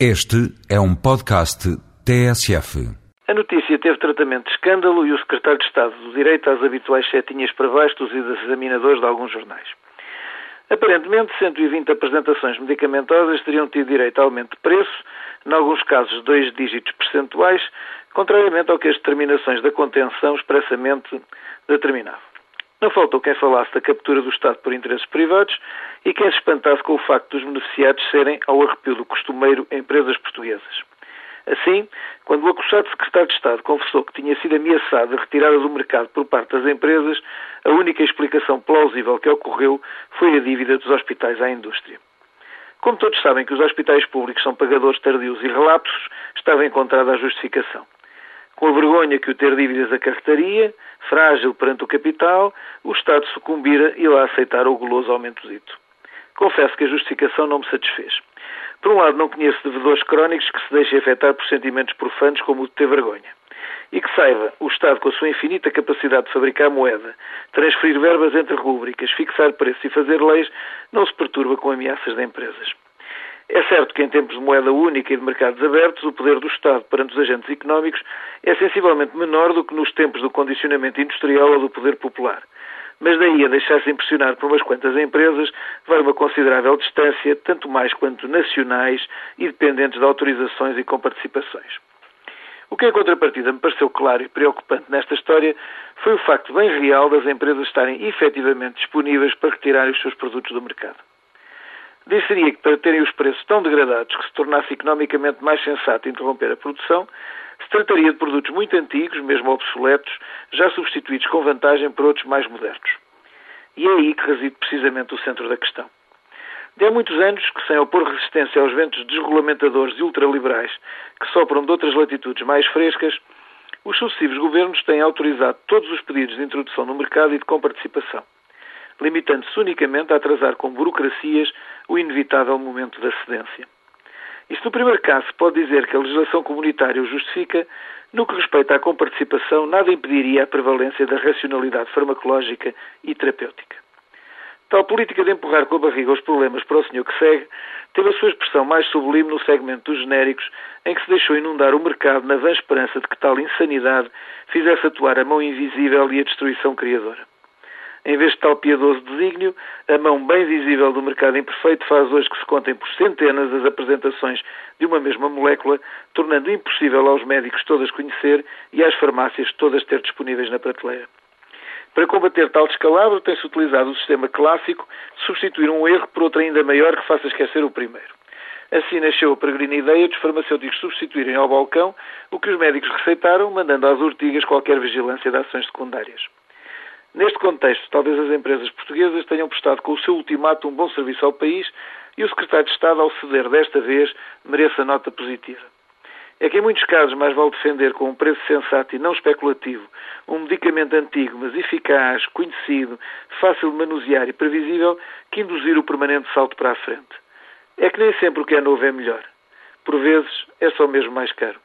Este é um podcast TSF. A notícia teve tratamento de escândalo e o secretário de Estado do Direito às habituais setinhas para baixo dos examinadores de alguns jornais. Aparentemente, 120 apresentações medicamentosas teriam tido direito a aumento de preço, em alguns casos dois dígitos percentuais, contrariamente ao que as determinações da contenção expressamente determinavam. Não faltou quem falasse da captura do Estado por interesses privados e quem se espantasse com o facto dos beneficiados serem, ao arrepio do costumeiro, empresas portuguesas. Assim, quando o acusado secretário de Estado confessou que tinha sido ameaçado a retirada do mercado por parte das empresas, a única explicação plausível que ocorreu foi a dívida dos hospitais à indústria. Como todos sabem que os hospitais públicos são pagadores tardios e relapsos, estava encontrada a justificação. Com a vergonha que o ter dívidas acarretaria, frágil perante o capital, o Estado sucumbira e lá aceitar o goloso aumento dito. Confesso que a justificação não me satisfez. Por um lado, não conheço devedores crónicos que se deixem afetar por sentimentos profanos como o de ter vergonha. E que saiba, o Estado, com a sua infinita capacidade de fabricar moeda, transferir verbas entre rúbricas, fixar preços e fazer leis, não se perturba com ameaças de empresas. É certo que em tempos de moeda única e de mercados abertos, o poder do Estado perante os agentes económicos é sensivelmente menor do que nos tempos do condicionamento industrial ou do poder popular. Mas daí a deixar-se impressionar por umas quantas empresas vai uma considerável distância, tanto mais quanto nacionais e dependentes de autorizações e comparticipações. O que em contrapartida me pareceu claro e preocupante nesta história foi o facto bem real das empresas estarem efetivamente disponíveis para retirarem os seus produtos do mercado. Dir-se-ia que para terem os preços tão degradados que se tornasse economicamente mais sensato interromper a produção, se trataria de produtos muito antigos, mesmo obsoletos, já substituídos com vantagem por outros mais modernos. E é aí que reside precisamente o centro da questão. De há muitos anos que, sem opor resistência aos ventos desregulamentadores e ultraliberais que sopram de outras latitudes mais frescas, os sucessivos governos têm autorizado todos os pedidos de introdução no mercado e de comparticipação limitando-se unicamente a atrasar com burocracias o inevitável momento da cedência. Se no primeiro caso pode dizer que a legislação comunitária o justifica, no que respeita à comparticipação, nada impediria a prevalência da racionalidade farmacológica e terapêutica. Tal política de empurrar com a barriga os problemas para o senhor que segue teve a sua expressão mais sublime no segmento dos genéricos, em que se deixou inundar o mercado na vã esperança de que tal insanidade fizesse atuar a mão invisível e a destruição criadora. Em vez de tal piedoso desígnio, a mão bem visível do mercado imperfeito faz hoje que se contem por centenas as apresentações de uma mesma molécula, tornando impossível aos médicos todas conhecer e às farmácias todas ter disponíveis na prateleira. Para combater tal descalabro, tem-se utilizado o sistema clássico de substituir um erro por outro ainda maior que faça esquecer o primeiro. Assim nasceu a peregrina ideia dos farmacêuticos substituírem ao balcão o que os médicos receitaram, mandando às urtigas qualquer vigilância de ações secundárias. Neste contexto, talvez as empresas portuguesas tenham prestado com o seu ultimato um bom serviço ao país e o secretário de Estado, ao ceder desta vez, mereça nota positiva. É que em muitos casos mais vale defender com um preço sensato e não especulativo um medicamento antigo, mas eficaz, conhecido, fácil de manusear e previsível, que induzir o permanente salto para a frente. É que nem sempre o que é novo é melhor. Por vezes, é só mesmo mais caro.